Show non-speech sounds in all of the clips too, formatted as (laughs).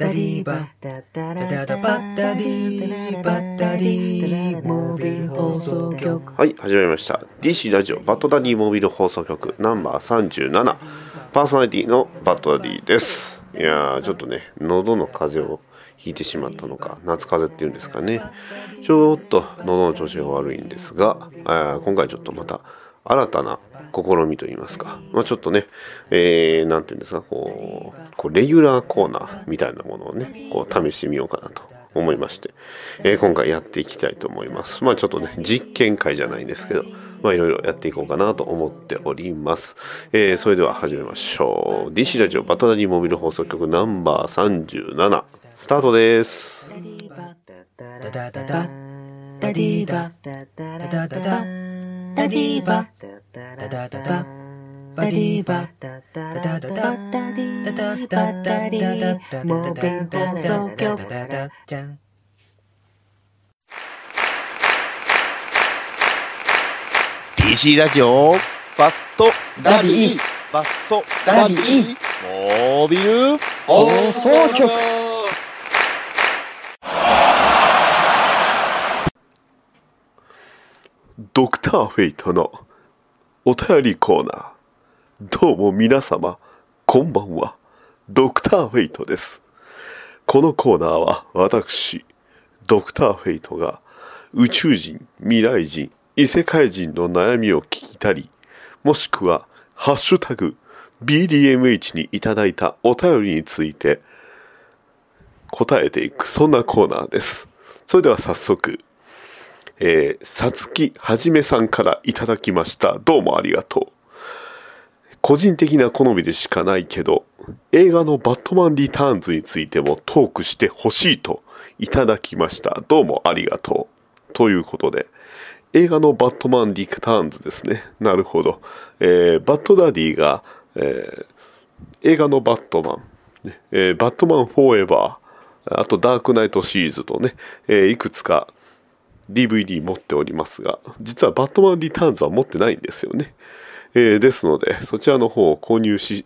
ダディバッダダダバディバッダディモービル放送局。はい始まりました。DC ラジオバッドダディモービル放送局ナンバー37パーソナリティのバッドダディです。いやーちょっとね喉の風邪をひいてしまったのか夏風邪っていうんですかね。ちょっと喉の調子が悪いんですが今回ちょっとまた新たな試みといいますか、まあ、ちょっとね、えー、なんていうんですかこうこうレギュラーコーナーみたいなものをねこう試してみようかなと思いまして、えー今回やっていきたいと思います。まあちょっとね実験会じゃないんですけどまあいろいろやっていこうかなと思っております、えーそれでは始めましょう。DC ラジオバトダディモビル放送局ナンバー37スタートです。ダダダダダディバダダダダダディバダダダダバディバダダダダダダディダダダダダモービル放送局ダダダじゃん DC ラジオバットダディバットダディモービル放送局ドクターフェイトのお便りコーナー。どうも皆様、こんばんは。ドクターフェイトです。このコーナーは私、ドクターフェイトが宇宙人、未来人、異世界人の悩みを聞きたり、もしくは、ハッシュタグ、BDMH にいただいたお便りについて答えていく、そんなコーナーです。それでは早速、えー、さつきはじめさんからいただきました。どうもありがとう。個人的な好みでしかないけど、映画のバットマンリターンズについてもトークしてほしいといただきました。どうもありがとう。ということで、映画のバットマンリターンズですね。なるほど。えーバットダディが、えー映画のバットマン、えーバットマンフォーエバー、あとダークナイトシリーズとね、えーいくつか DVD 持っておりますが、実はバットマンリターンズは持ってないんですよね。えーですので、そちらの方を購入し、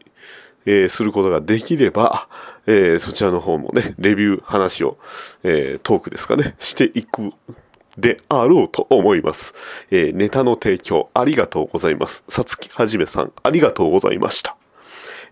えーすることができれば、えーそちらの方もね、レビュー話を、えートークですかね、していくであろうと思います。えーネタの提供ありがとうございます。さつきはじめさん、ありがとうございました。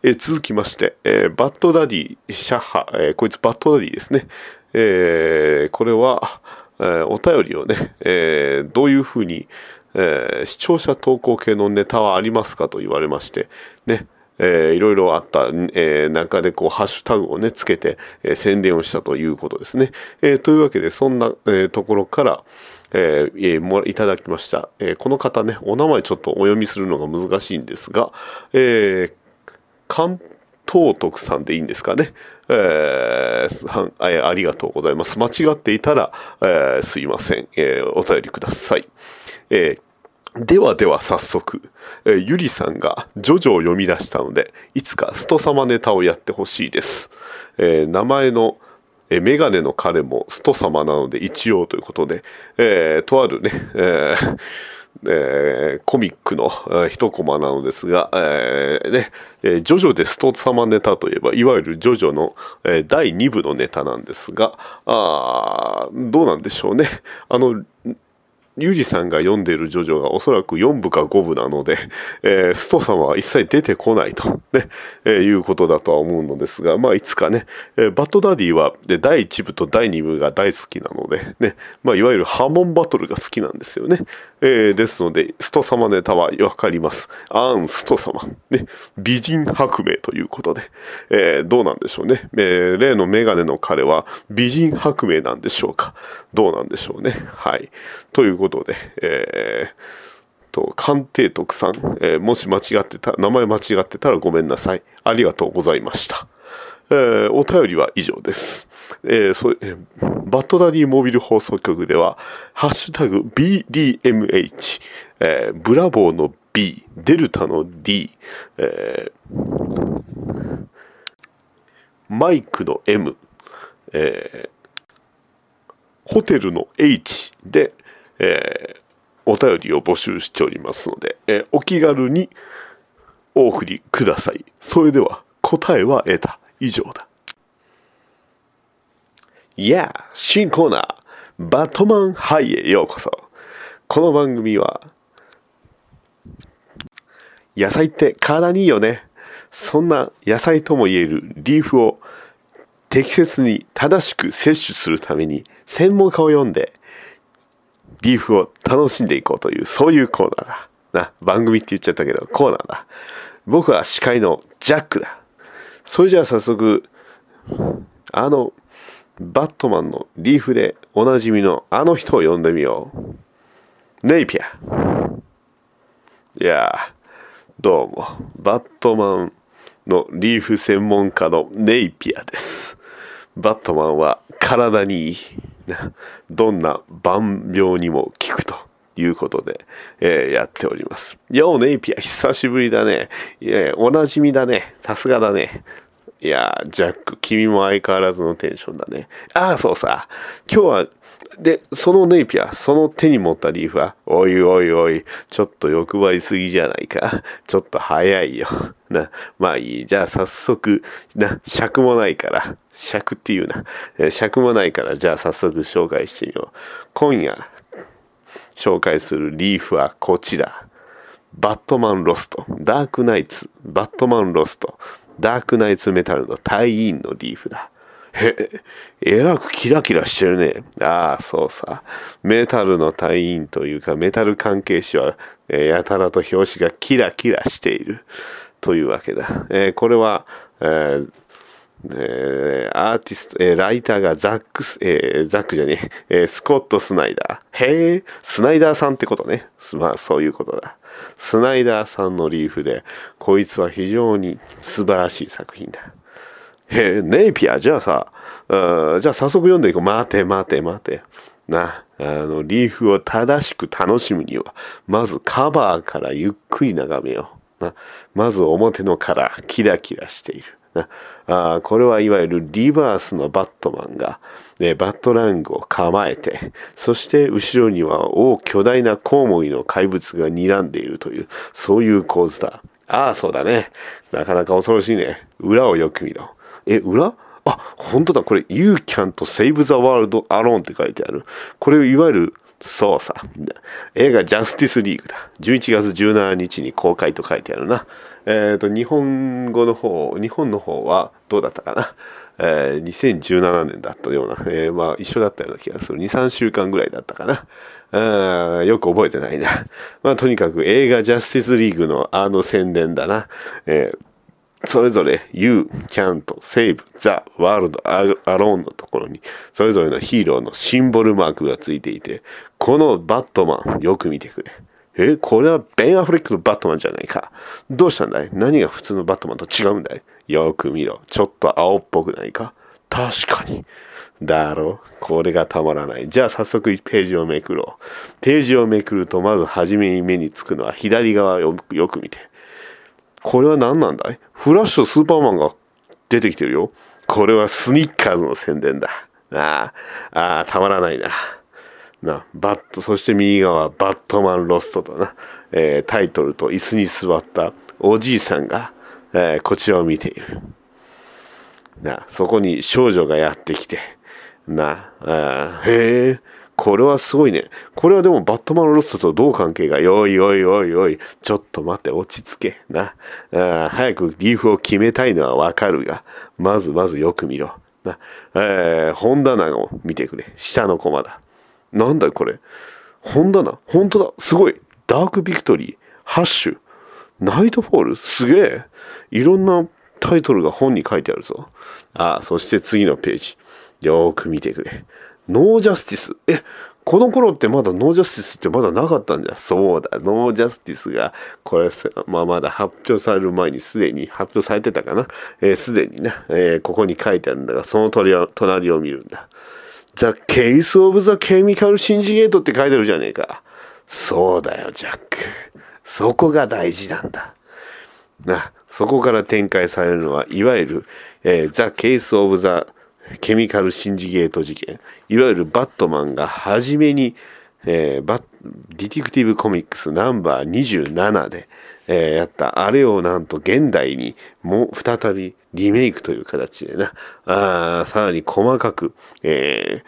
えー続きまして、えーバッドダディ、シャッハ、えーこいつバッドダディですね。えーこれは、えーお便りをね、えーどういうふうに、えー視聴者投稿系のネタはありますかと言われまして、ね、えーいろいろあった、えー中でこう、ハッシュタグをね、つけて、えー宣伝をしたということですね。えーというわけで、そんな、えーところから、えーもいただきました、えーこの方ね、お名前ちょっとお読みするのが難しいんですが、えー関東徳さんでいいんですかね。えーえーありがとうございます。間違っていたら、えーすいません、えーお便りください。えではでは早速、えゆりさんがジョジョを読み出したので、いつかスト様ネタをやってほしいです。え名前の、えメガネの彼もスト様なので一応ということで、えとあるね、えーえーコミックのえー一コマなのですが、えーね、えージョジョでスト様ネタといえば、いわゆるジョジョの、えー第2部のネタなんですが、あどうなんでしょうね。あの、ゆりさんが読んでいるジョジョがおそらく4部か5部なので、(laughs) えースト様は一切出てこないと、ね、えーいうことだとは思うのですが、まあいつかね、えーバッドダディはで第1部と第2部が大好きなので、ね、まあいわゆるハーモンバトルが好きなんですよね。えーですので、スト様ネタはわかります。アーンスト様、ね、美人白明ということで、えーどうなんでしょうね。えー例のメガネの彼は美人白明なんでしょうか。どうなんでしょうね。はい。ということで、えーと、鑑定徳さん、えーもし間違ってた、名前間違ってたらごめんなさい。ありがとうございました。えーお便りは以上です。えーそえーバッドダディモビル放送局では、ハッシュタグ BDMH、えーブラボーの B、デルタの D、えーマイクの M、えーホテルの H で、えーお便りを募集しておりますので、えーお気軽にお送りください。それでは答えは得た。以上だ。いやあ、新コーナー、バットマンハイへようこそ。この番組は、野菜って体にいいよね。そんな野菜とも言えるリーフを適切に正しく摂取するために専門家を読んでリーフを楽しんでいこうというそういうコーナーだ。な、番組って言っちゃったけどコーナーだ。僕は司会のジャックだ。それじゃあ早速、あのバットマンのリーフでおなじみのあの人を呼んでみよう。ネイピア。いや、どうも、バットマンのリーフ専門家のネイピアです。バットマンは体にいい。(laughs) どんな万病にも効くということで、えーやっております。ようネイピア、久しぶりだね。いやおなじみだね。さすがだね。いや、ジャック、君も相変わらずのテンションだね。ああ、そうさ。今日は、で、そのネイピア、その手に持ったリーフは、おいおいおい、ちょっと欲張りすぎじゃないか。ちょっと早いよ。な、まあいい。じゃあ早速、な、尺もないから、尺っていうな。尺もないから、じゃあ早速紹介してみよう。今夜、紹介するリーフはこちら。バットマンロスト、ダークナイツ、バットマンロスト、ダークナイツメタルの隊員のリーフだ。え、えらくキラキラしてるね。ああ、そうさ。メタルの隊員というか、メタル関係者は、えーやたらと表紙がキラキラしている。というわけだ。えーこれは、えーえーアーティスト、えーライターがザックス、えーザックじゃねえ、えースコット・スナイダー。へえ、スナイダーさんってことね。まあ、そういうことだ。スナイダーさんのリーフで、こいつは非常に素晴らしい作品だ。へえ、ネイピア、じゃあさ、あじゃあ早速読んでいこう。待て待て待て。な、あの、リーフを正しく楽しむには、まずカバーからゆっくり眺めよう。な、まず表のカラー、キラキラしている。なあこれはいわゆるリバースのバットマンが、ね、バットラングを構えて、そして後ろには大巨大なコウモリの怪物が睨んでいるという、そういう構図だ。ああ、そうだね。なかなか恐ろしいね。裏をよく見ろ。え、裏？あ、本当だ。これ、You can't save the world alone って書いてある。これ、いわゆる、そうさ。映画ジャスティスリーグだ。11月17日に公開と書いてあるな。えっ、と、日本語の方、日本の方はどうだったかな？えー2017年だったような、えーまあ一緒だったような気がする。2、3週間ぐらいだったかな？あよく覚えてないな。まあとにかく映画ジャスティスリーグのあの宣伝だな。えーそれぞれ You can't save the world alone のところにそれぞれのヒーローのシンボルマークがついていてこのバットマンよく見てくれ。え、これはベン・アフレックのバットマンじゃないか。どうしたんだい？何が普通のバットマンと違うんだい？よく見ろ。ちょっと青っぽくないか？確かに。だろ？これがたまらない。じゃあ早速ページをめくろう。ページをめくるとまず初めに目につくのは左側をよく見て。これは何なんだい？フラッシュとスーパーマンが出てきてるよ。これはスニッカーズの宣伝だ。ああ、ああ、たまらないな。な、バット、そして右側バットマンロストとな、えータイトルと椅子に座ったおじいさんが、えーこちらを見ている。な、そこに少女がやってきて、な、あーへえ、これはすごいね。これはでもバットマンロストとどう関係が？おいおいおいおい、ちょっと待って、落ち着け。な、あ早くリーフを決めたいのはわかるが、まずまずよく見ろ。な、えー本棚を見てくれ。下のコマだ。なんだこれ？本棚？本当だ。すごい。ダークビクトリー、ハッシュ、ナイトフォール？すげえ。いろんなタイトルが本に書いてあるぞ。ああ、そして次のページ。よーく見てくれ。ノージャスティス。え、この頃ってまだノージャスティスってまだなかったんじゃ？そうだ。ノージャスティスが、これ、まあまだ発表される前にすでに発表されてたかな？えーすでにね、えーここに書いてあるんだが、その隣を見るんだ。The Case of the Chemical シンジゲートって書いてるじゃねえか。そうだよ、ジャック。そこが大事なんだ。な、そこから展開されるのは、いわゆる、えー、 The Case of the Chemical Syndicate 事件。いわゆるバットマンが初めに、えー、バ Detective Comics ナンバー27で、えー、やったあれをなんと現代にもう再びリメイクという形でな、あさらに細かく、え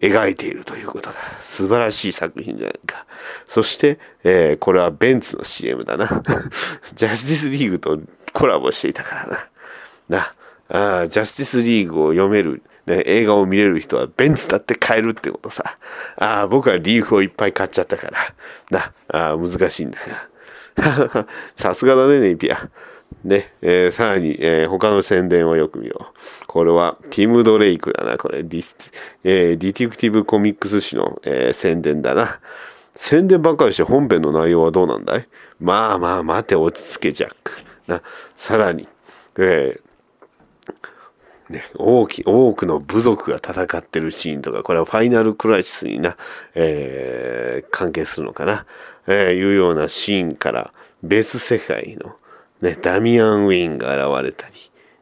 ー、描いているということだ。素晴らしい作品じゃないか。そして、えー、これはベンツの CM だな。(laughs) ジャスティスリーグとコラボしていたからな。な、あジャスティスリーグを読める、ね、映画を見れる人はベンツだって買えるってことさ。あ僕はリーフをいっぱい買っちゃったから。な、あ難しいんだが。(laughs) さすがだね、ネイピア。ね、えー、さらに、えー、他の宣伝をよく見よう。これは、ティム・ドレイクだな、これ。ディス、えー、 Detective Comics 誌の、えー、宣伝だな。宣伝ばっかりして本編の内容はどうなんだい?まあまあ待て、落ち着け、ジャック。な、さらに、えー、ね、大き、多くの部族が戦ってるシーンとか、これはファイナルクライシスにな、えー、関係するのかな、えー、いうようなシーンから、別世界の、ね、ダミアン・ウェインが現れたり、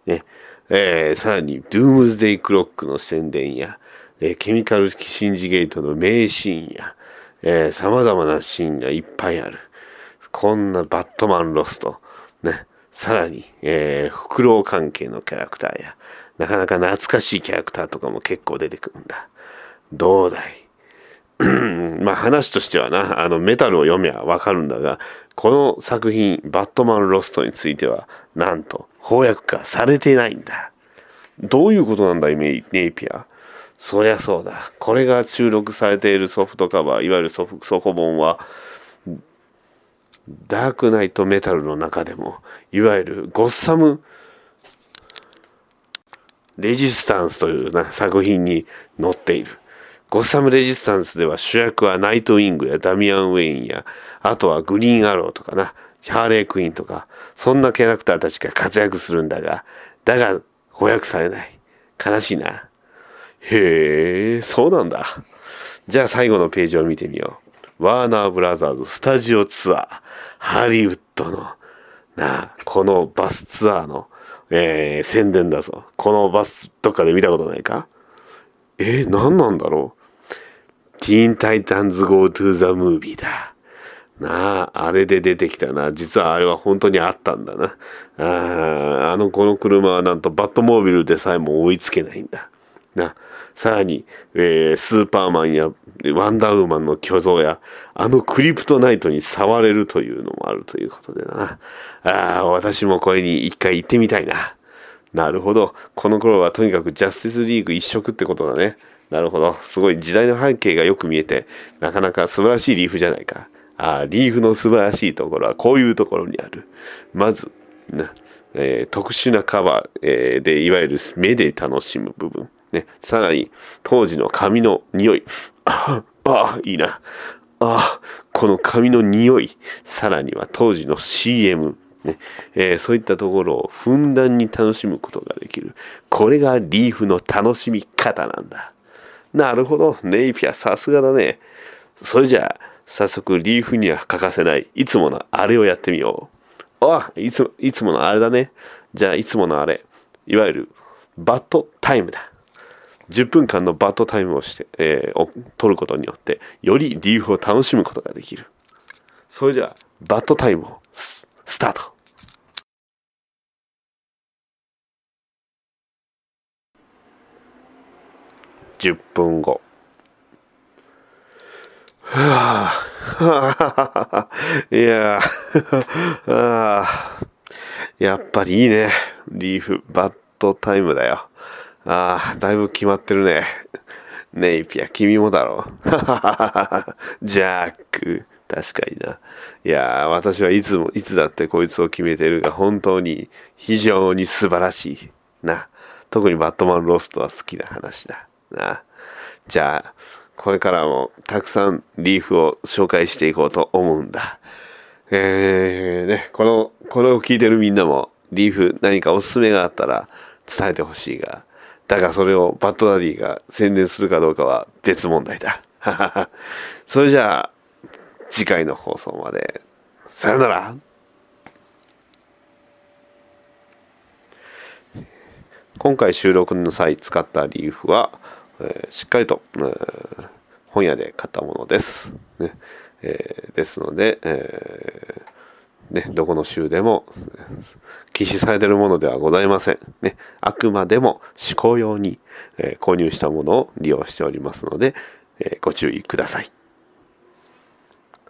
ね、えー、さらに、ドゥームズデイ・クロックの宣伝や、えー、ケミカル・キシンジゲートの名シーンや、えー、様々なシーンがいっぱいある。こんなバットマン・ロスト、ね、さらに、えー、フクロウ関係のキャラクターや、なかなか懐かしいキャラクターとかも結構出てくるんだ。どうだい？(coughs) まあ話としてはな、あのメタルを読めばわかるんだが、この作品、バットマンロストについては、なんと翻訳化されてないんだ。どういうことなんだい、ネイピア？そりゃそうだ。これが収録されているソフトカバー、いわゆるソフソコ本は、ダークナイトメタルの中でも、いわゆるゴッサムレジスタンスというな作品に載っている。ゴッサムレジスタンスでは主役はナイトウィングやダミアン・ウェインや、あとはグリーンアローとかな、ハーレークイーンとか、そんなキャラクターたちが活躍するんだが、だが翻訳されない。悲しいな。へえ、そうなんだ。じゃあ最後のページを見てみよう。ワーナーブラザーズスタジオツアー、ハリウッドの、な、このバスツアーの、えー、宣伝だぞ。このバス、とかで見たことないか？えー、何なんだろう？ティーンタイタンズ Go to the Movie だ。なあ、あれで出てきたな。実はあれは本当にあったんだな。ああの、この車はなんとバットモービルでさえも追いつけないんだ。な、さらに、えー、スーパーマンやワンダーウーマンの巨像や、あのクリプトナイトに触れるというのもあるということでな。ああ、私もこれに一回行ってみたいな。なるほど。この頃はとにかくジャスティスリーグ一色ってことだね。なるほど。すごい時代の背景がよく見えて、なかなか素晴らしいリーフじゃないか。ああ、リーフの素晴らしいところはこういうところにある。まず、なえー、特殊なカバー、えー、で、いわゆる目で楽しむ部分。ね、さらに、当時の髪の匂い。ああ、いいな。ああ、この髪の匂い。さらには当時の CM。ねえー、そういったところをふんだんに楽しむことができる。これがリーフの楽しみ方なんだ。なるほど。ネイピアさすがだね。それじゃあ、早速リーフには欠かせない、いつものあれをやってみよう。あ、いつ、いつものあれだね。じゃあ、いつものあれ。いわゆる、バットタイムだ。10分間のバットタイムをして、えー、を取ることによって、よりリーフを楽しむことができる。それじゃあ、バットタイムをススタート。10分後。はあ、いやあ、やっぱりいいね。リーフ、バットタイムだよ。ああ、だいぶ決まってるね。ネイピア、君もだろう。(laughs) ジャック、確かにな。いや私はいつも、いつだってこいつを決めてるが、本当に非常に素晴らしい。な。特にバットマンロストは好きな話だ。な。じゃあ、これからもたくさんリーフを紹介していこうと思うんだ。えー、ね、この、これを聞いてるみんなも、リーフ何かおすすめがあったら伝えてほしいが、だがそれをバッドダディが宣伝するかどうかは別問題だ。(laughs) それじゃあ、次回の放送まで。さよなら。今回収録の際使ったリーフは、えーしっかりと、えー本屋で買ったものです。ねえーですので、えーね、どこの州でも禁止されてるものではございません。ね、あくまでも思考用に、えー購入したものを利用しておりますので、えーご注意ください。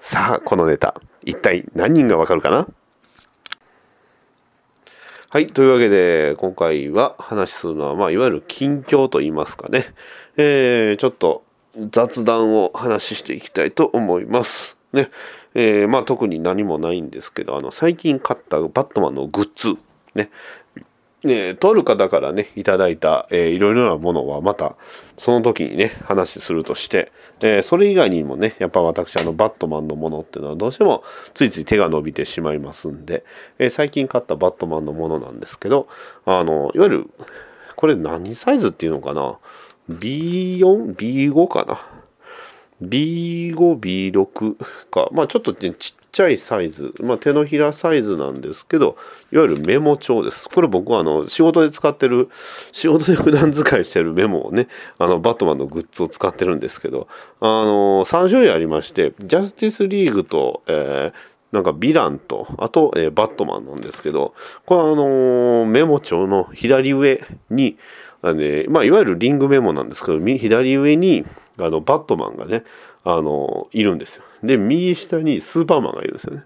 さあ、このネタ、一体何人がわかるかな？はい。というわけで、今回は話するのは、まあ、いわゆる近況といいますかね。えー、ちょっと雑談を話していきたいと思います。ね。えー、まあ、特に何もないんですけど、あの、最近買ったバットマンのグッズ。ね。ね、とある方からね、いただいた、えーいろいろなものはまた、その時にね、話するとして、えーそれ以外にもね、やっぱ私、あの、バットマンのものっていうのはどうしてもついつい手が伸びてしまいますんで、えー最近買ったバットマンのものなんですけど、あの、いわゆる、これ何サイズっていうのかな ?B4、B5 かな？B5、B6 か。まあちょっとちっちゃいサイズ。まあ手のひらサイズなんですけど、いわゆるメモ帳です。これ僕はあの仕事で使ってる、仕事で普段使いしてるメモをね、あのバットマンのグッズを使ってるんですけど、あの、3種類ありまして、ジャスティスリーグと、えーなんかヴィランと、あと、えーバットマンなんですけど、これはあのーメモ帳の左上に、あのねまあ、いわゆるリングメモなんですけど、左上に、あの、バットマンがね、あのいるんですよ。で、右下にスーパーマンがいるんですよね。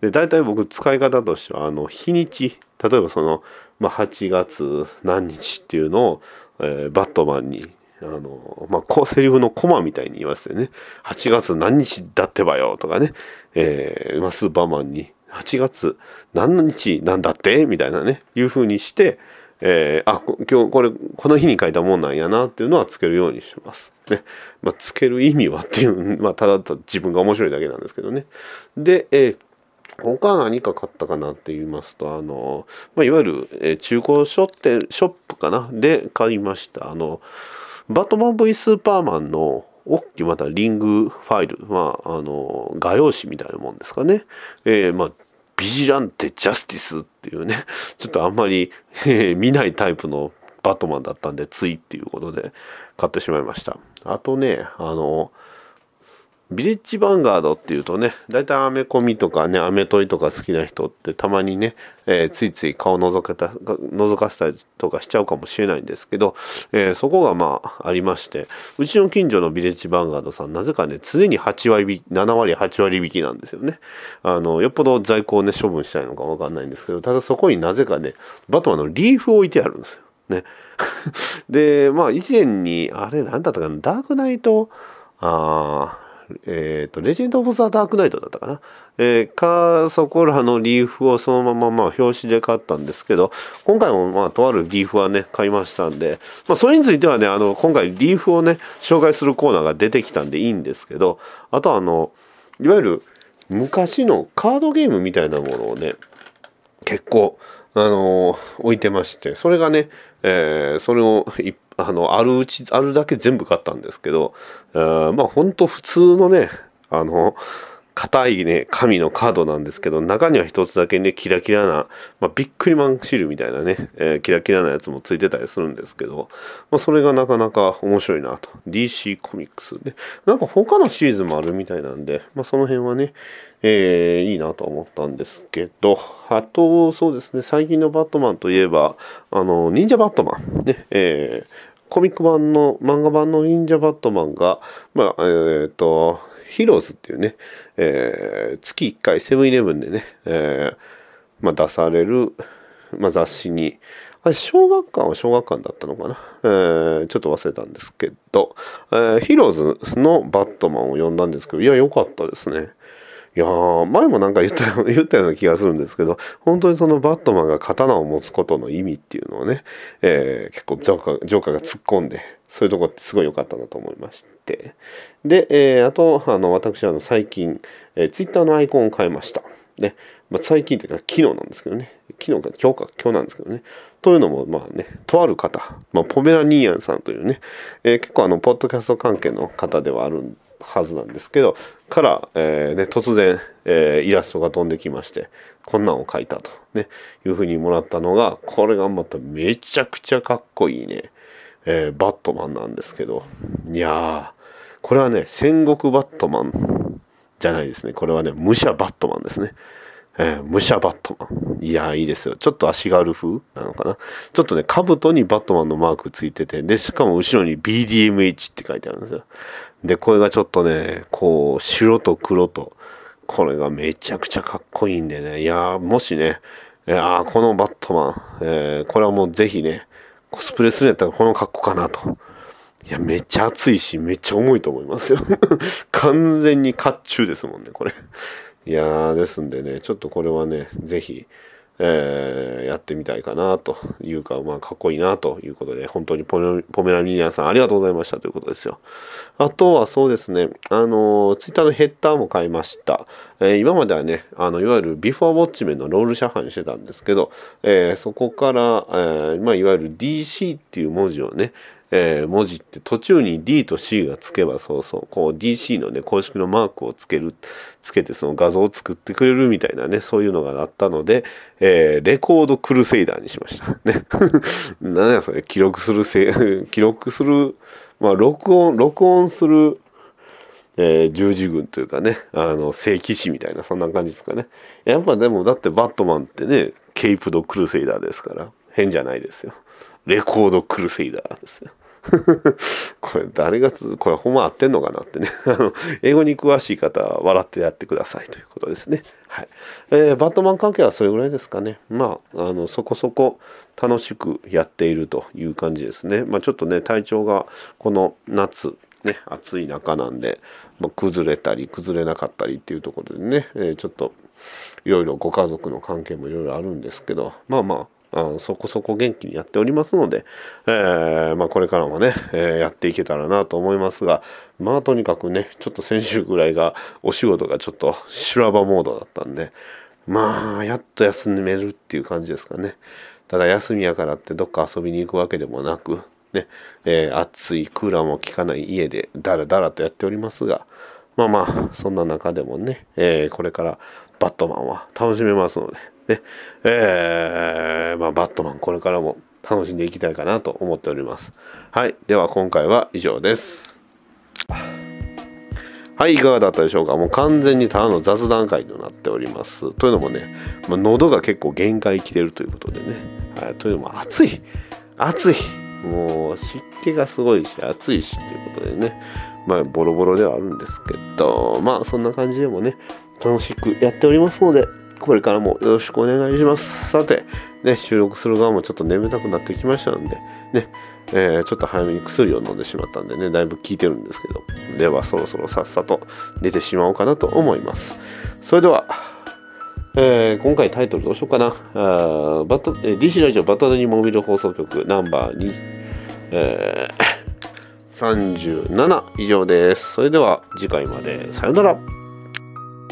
で、大体僕使い方としては、あの、日にち、例えばその、まあ、8月何日っていうのを、えーバットマンに、あの、まあ、こうセリフのコマみたいに言わせてね、8月何日だってばよとかね、えーまあ、スーパーマンに、8月何日なんだって？みたいなね、いう風にして、えーあ、今日これ、この日に書いたもんなんやなっていうのはつけるようにします。ね。まあ、つける意味はっていう、(laughs) まあ、ただただ自分が面白いだけなんですけどね。で、えー他は何か買ったかなって言いますと、あの、まあ、いわゆる、え中古書店、ショップかな？で買いました。あの、バトマン V スーパーマンの大きいまたリングファイル、まあ、あの、画用紙みたいなもんですかね。えーまあ、ビジランテ・ジャスティスっていうね、(laughs) ちょっとあんまり、(laughs) 見ないタイプのバットマンだったんで、ついっていうことで買ってしまいました。あとね、あの、ビレッジヴァンガードっていうとね、大体アメコミとかね、アメトイとか好きな人ってたまにね、えーついつい顔覗けた、覗かせたりとかしちゃうかもしれないんですけど、えーそこがまあありまして、うちの近所のビレッジヴァンガードさん、なぜかね、常に8割引き、7割、8割引きなんですよね。あの、よっぽど在庫をね、処分したいのかわかんないんですけど、ただそこになぜかね、バトマンのリーフを置いてあるんですよ。ね。(laughs) で、まあ以前に、あれ、なんだったかな、ダークナイト、あーえっ、と、レジェンド・オブ・ザ・ダークナイトだったかな？えーか、そこらのリーフをそのまままあ表紙で買ったんですけど、今回もまあとあるリーフはね、買いましたんで、まあそれについてはね、あの、今回リーフをね、紹介するコーナーが出てきたんでいいんですけど、あとあの、いわゆる昔のカードゲームみたいなものをね、結構、あの置いてましてそれがね、えーそれをあのあるうちあるだけ全部買ったんですけど、えーまあほんと普通のねあの硬いね紙のカードなんですけど中には一つだけねキラキラな、まあ、ビックリマンシールみたいなね、えーキラキラなやつもついてたりするんですけど、まあ、それがなかなか面白いなと。DC コミックスでなんか他のシリーズもあるみたいなんで、まあ、その辺はねえーいいなと思ったんですけど、あと、そうですね、最近のバットマンといえば、あの、忍者バットマン、ね、えーコミック版の、漫画版の忍者バットマンが、まあ、えっ、と、ヒーローズっていうね、えー月1回セブンイレブンでね、えーまあ、出される、まあ、雑誌に、あれ、小学館は小学館だったのかな、えーちょっと忘れたんですけど、えーヒーローズのバットマンを読んだんですけど、いや、良かったですね。いや前もなんか言ったよ (laughs) 言ったような気がするんですけど本当にそのバットマンが刀を持つことの意味っていうのをね、えー結構ジョーカージョーカーが突っ込んでそういうとこってすごい良かったなと思いまして。で、えーあとあの私あの最近、えー、ツイッターのアイコンを変えました。ね。まあ、最近というか昨日なんですけどね。昨日か今日か今日なんですけどね。というのもまあねとある方、まあ、ポメラニーアンさんというね、えー結構あのポッドキャスト関係の方ではあるんはずなんですけどから、えーね、突然、えーイラストが飛んできましてこんなんを描いたと、ね、いうふうにもらったのがこれがまためちゃくちゃかっこいいね、えーバットマンなんですけどいやーこれはね戦国バットマンじゃないですねこれはね武者バットマンですね。えー武者バットマン。いやー、いいですよ。ちょっと足軽風なのかな。ちょっとね、兜にバットマンのマークついてて、で、しかも後ろに BDMH って書いてあるんですよ。で、これがちょっとね、こう、白と黒と、これがめちゃくちゃかっこいいんでね。いやー、もしね、いやーこのバットマン、えーこれはもうぜひね、コスプレするんやったらこの格好かなと。いや、めっちゃ熱いし、めっちゃ重いと思いますよ。(laughs) 完全に甲冑ですもんね、これ。いやー、ですんでね、ちょっとこれはね、ぜひ、えーやってみたいかなというか、まあ、かっこいいなということで、本当にポメポメラニアンさんありがとうございましたということですよ。あとはそうですね、あの、ツイッターのヘッダーも買いました。えー今まではね、あの、いわゆるビフォーウォッチメンのロールシャッハにしてたんですけど、えーそこから、えまあ、いわゆる DC っていう文字をね、えー文字って途中に D と C がつけばそうそうこう DC のね公式のマークをつけるつけてその画像を作ってくれるみたいなねそういうのがあったので、えーレコードクルセイダーにしました。ね。(laughs) 何やそれ記録するせ (laughs) 記録するまあ録音録音するえー十字軍というかねあの聖騎士みたいなそんな感じですかね。やっぱでもだってバットマンってねケイプドクルセイダーですから変じゃないですよ。レコードクルセイダーですよ。(laughs) これ誰がつこれほんま合ってんのかなってね。(laughs) あの英語に詳しい方は笑ってやってくださいということですね。はい、えーバットマン関係はそれぐらいですかね。まああのそこそこ楽しくやっているという感じですね。まあちょっとね体調がこの夏ね暑い中なんで、まあ、崩れたり崩れなかったりっていうところでね、えーちょっといろいろご家族の関係もいろいろあるんですけどまあまああのそこそこ元気にやっておりますので、えーまあ、これからもね、えーやっていけたらなと思いますがまあとにかくねちょっと先週ぐらいがお仕事がちょっと修羅場モードだったんでまあやっと休めるっていう感じですかね。ただ休みやからってどっか遊びに行くわけでもなくね、えー暑いクーラーも効かない家でだらだらとやっておりますがまあまあそんな中でもね、えーこれからバットマンは楽しめますので、ね。えーまあ、バットマンこれからも楽しんでいきたいかなと思っております。はい、では今回は以上です。はい、いかがだったでしょうか？もう完全にただの雑談会となっております。というのもね、まあ、喉が結構限界来てるということでね、はい、というのも暑い。暑い。もう湿気がすごいし暑いしということでね。まあボロボロではあるんですけどまあそんな感じでもね楽しくやっておりますのでこれからもよろしくお願いしますさてね収録する側もちょっと眠たくなってきましたのでねえーちょっと早めに薬を飲んでしまったんでねだいぶ効いてるんですけどではそろそろさっさと寝てしまおうかなと思いますそれではえー今回タイトルどうしようかな。あバトえー DC ラジオバトダニモビル放送局ナンバー2、えー37以上です。それでは次回までさよなら。